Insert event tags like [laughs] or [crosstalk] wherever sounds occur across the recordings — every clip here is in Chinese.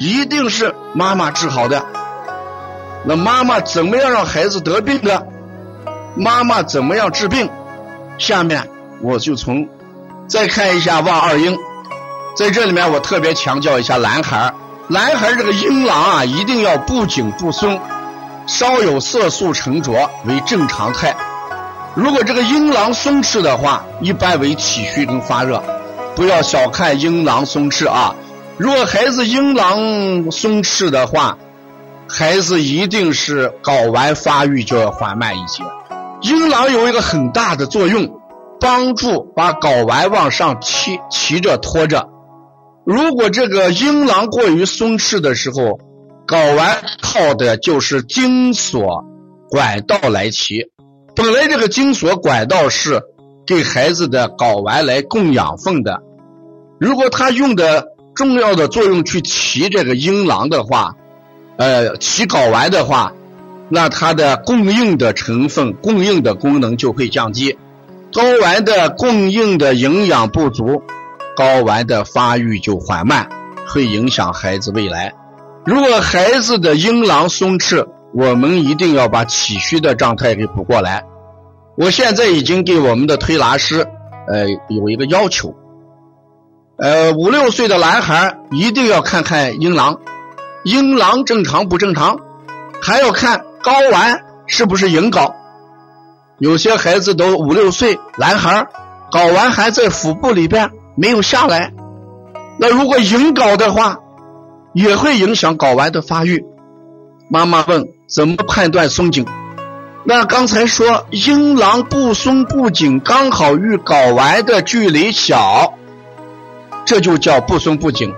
一定是妈妈治好的。那妈妈怎么样让孩子得病的？妈妈怎么样治病？下面我就从再看一下望二婴，在这里面我特别强调一下男孩男孩这个阴囊啊，一定要不紧不松，稍有色素沉着为正常态。如果这个阴囊松弛的话，一般为体虚跟发热，不要小看阴囊松弛啊。如果孩子阴囊松弛的话，孩子一定是睾丸发育就要缓慢一些。阴囊有一个很大的作用，帮助把睾丸往上提提着拖着。如果这个阴囊过于松弛的时候，睾丸靠的就是精索管道来提。本来这个精索管道是给孩子的睾丸来供养分的，如果他用的重要的作用去提这个阴囊的话，呃，提睾丸的话，那它的供应的成分、供应的功能就会降低，睾丸的供应的营养不足，睾丸的发育就缓慢，会影响孩子未来。如果孩子的阴囊松弛，我们一定要把气虚的状态给补过来。我现在已经给我们的推拿师，呃，有一个要求，呃，五六岁的男孩一定要看看阴囊，阴囊正常不正常，还要看睾丸是不是隐睾。有些孩子都五六岁，男孩睾丸还在腹部里边没有下来。那如果隐睾的话，也会影响睾丸的发育。妈妈问：怎么判断松紧？那刚才说阴囊不松不紧，刚好与睾丸的距离小，这就叫不松不紧。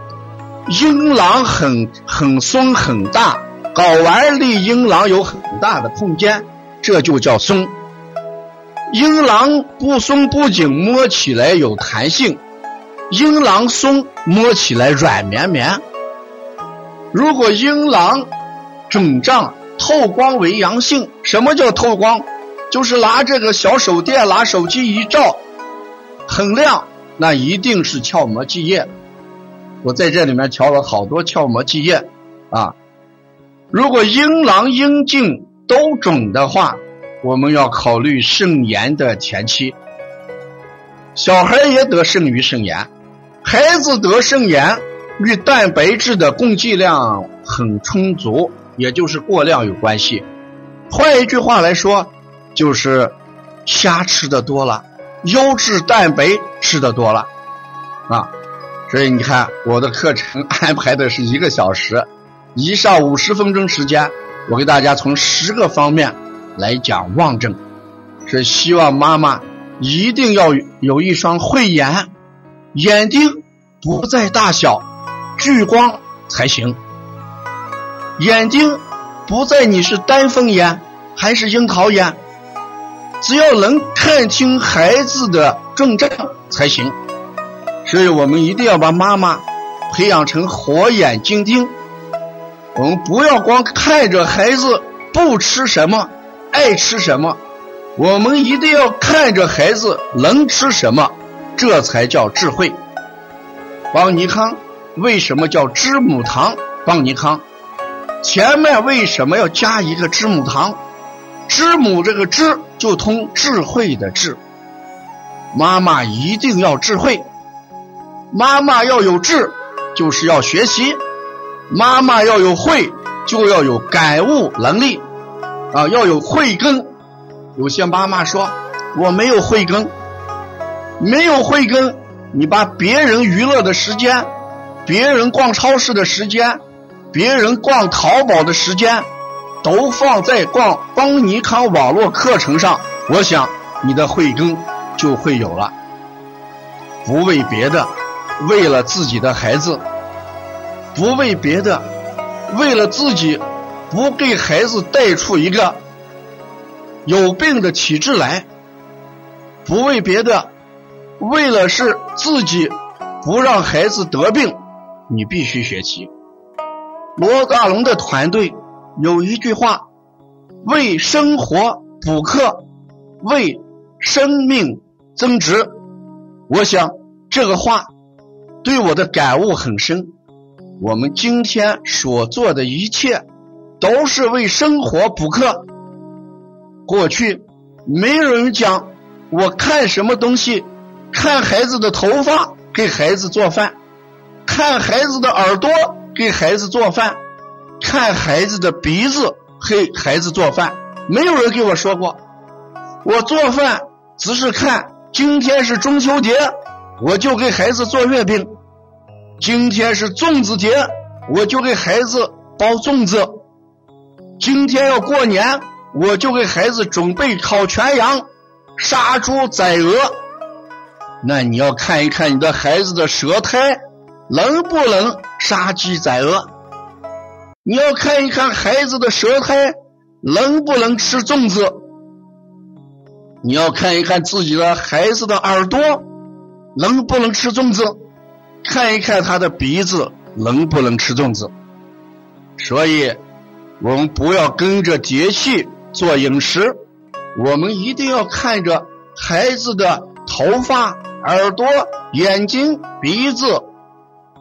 阴囊很很松很大，睾丸离阴囊有很大的空间，这就叫松。阴囊不松不紧，摸起来有弹性；阴囊松，摸起来软绵绵。如果阴囊肿胀。透光为阳性，什么叫透光？就是拿这个小手电，拿手机一照，很亮，那一定是鞘膜积液。我在这里面调了好多鞘膜积液啊。如果阴囊、阴茎都肿的话，我们要考虑肾炎的前期。小孩也得肾盂肾炎，孩子得肾炎与蛋白质的供给量很充足。也就是过量有关系，换一句话来说，就是虾吃的多了，优质蛋白吃的多了，啊，所以你看我的课程 [laughs] 安排的是一个小时，一上五十分钟时间，我给大家从十个方面来讲望症，是希望妈妈一定要有一双慧眼，眼睛不在大小，聚光才行。眼睛不在你是单凤眼还是樱桃眼，只要能看清孩子的症状才行。所以我们一定要把妈妈培养成火眼金睛。我们不要光看着孩子不吃什么，爱吃什么，我们一定要看着孩子能吃什么，这才叫智慧。邦尼康为什么叫知母糖？邦尼康。前面为什么要加一个知母糖？知母这个知就通智慧的智。妈妈一定要智慧，妈妈要有智，就是要学习；妈妈要有慧，就要有感悟能力啊，要有慧根。有些妈妈说我没有慧根，没有慧根，你把别人娱乐的时间，别人逛超市的时间。别人逛淘宝的时间都放在逛邦尼康网络课程上，我想你的慧根就会有了。不为别的，为了自己的孩子；不为别的，为了自己，不给孩子带出一个有病的体质来；不为别的，为了是自己不让孩子得病，你必须学习。罗大龙的团队有一句话：“为生活补课，为生命增值。”我想这个话对我的感悟很深。我们今天所做的一切都是为生活补课。过去没有人讲我看什么东西，看孩子的头发给孩子做饭，看孩子的耳朵。给孩子做饭，看孩子的鼻子，给孩子做饭，没有人给我说过。我做饭只是看今天是中秋节，我就给孩子做月饼；今天是粽子节，我就给孩子包粽子；今天要过年，我就给孩子准备烤全羊、杀猪宰鹅。那你要看一看你的孩子的舌苔。能不能杀鸡宰鹅？你要看一看孩子的舌苔能不能吃粽子？你要看一看自己的孩子的耳朵能不能吃粽子？看一看他的鼻子能不能吃粽子？所以，我们不要跟着节气做饮食，我们一定要看着孩子的头发、耳朵、眼睛、鼻子。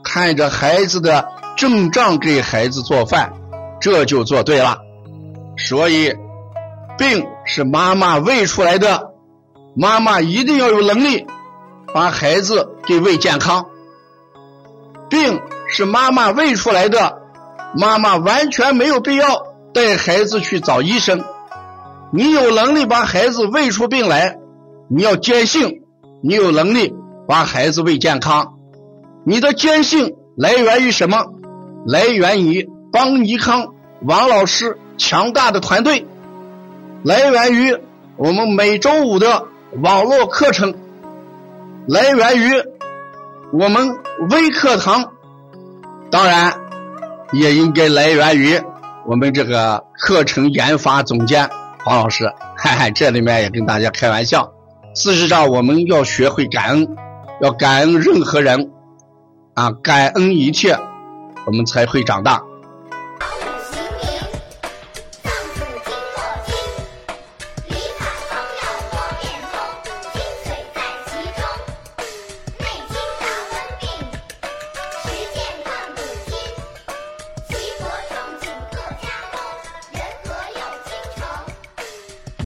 看着孩子的症状给孩子做饭，这就做对了。所以，病是妈妈喂出来的，妈妈一定要有能力把孩子给喂健康。病是妈妈喂出来的，妈妈完全没有必要带孩子去找医生。你有能力把孩子喂出病来，你要坚信你有能力把孩子喂健康。你的坚信来源于什么？来源于邦尼康王老师强大的团队，来源于我们每周五的网络课程，来源于我们微课堂，当然也应该来源于我们这个课程研发总监黄老师。嗨嗨，这里面也跟大家开玩笑。事实上，我们要学会感恩，要感恩任何人。啊，感恩一切，我们才会长大。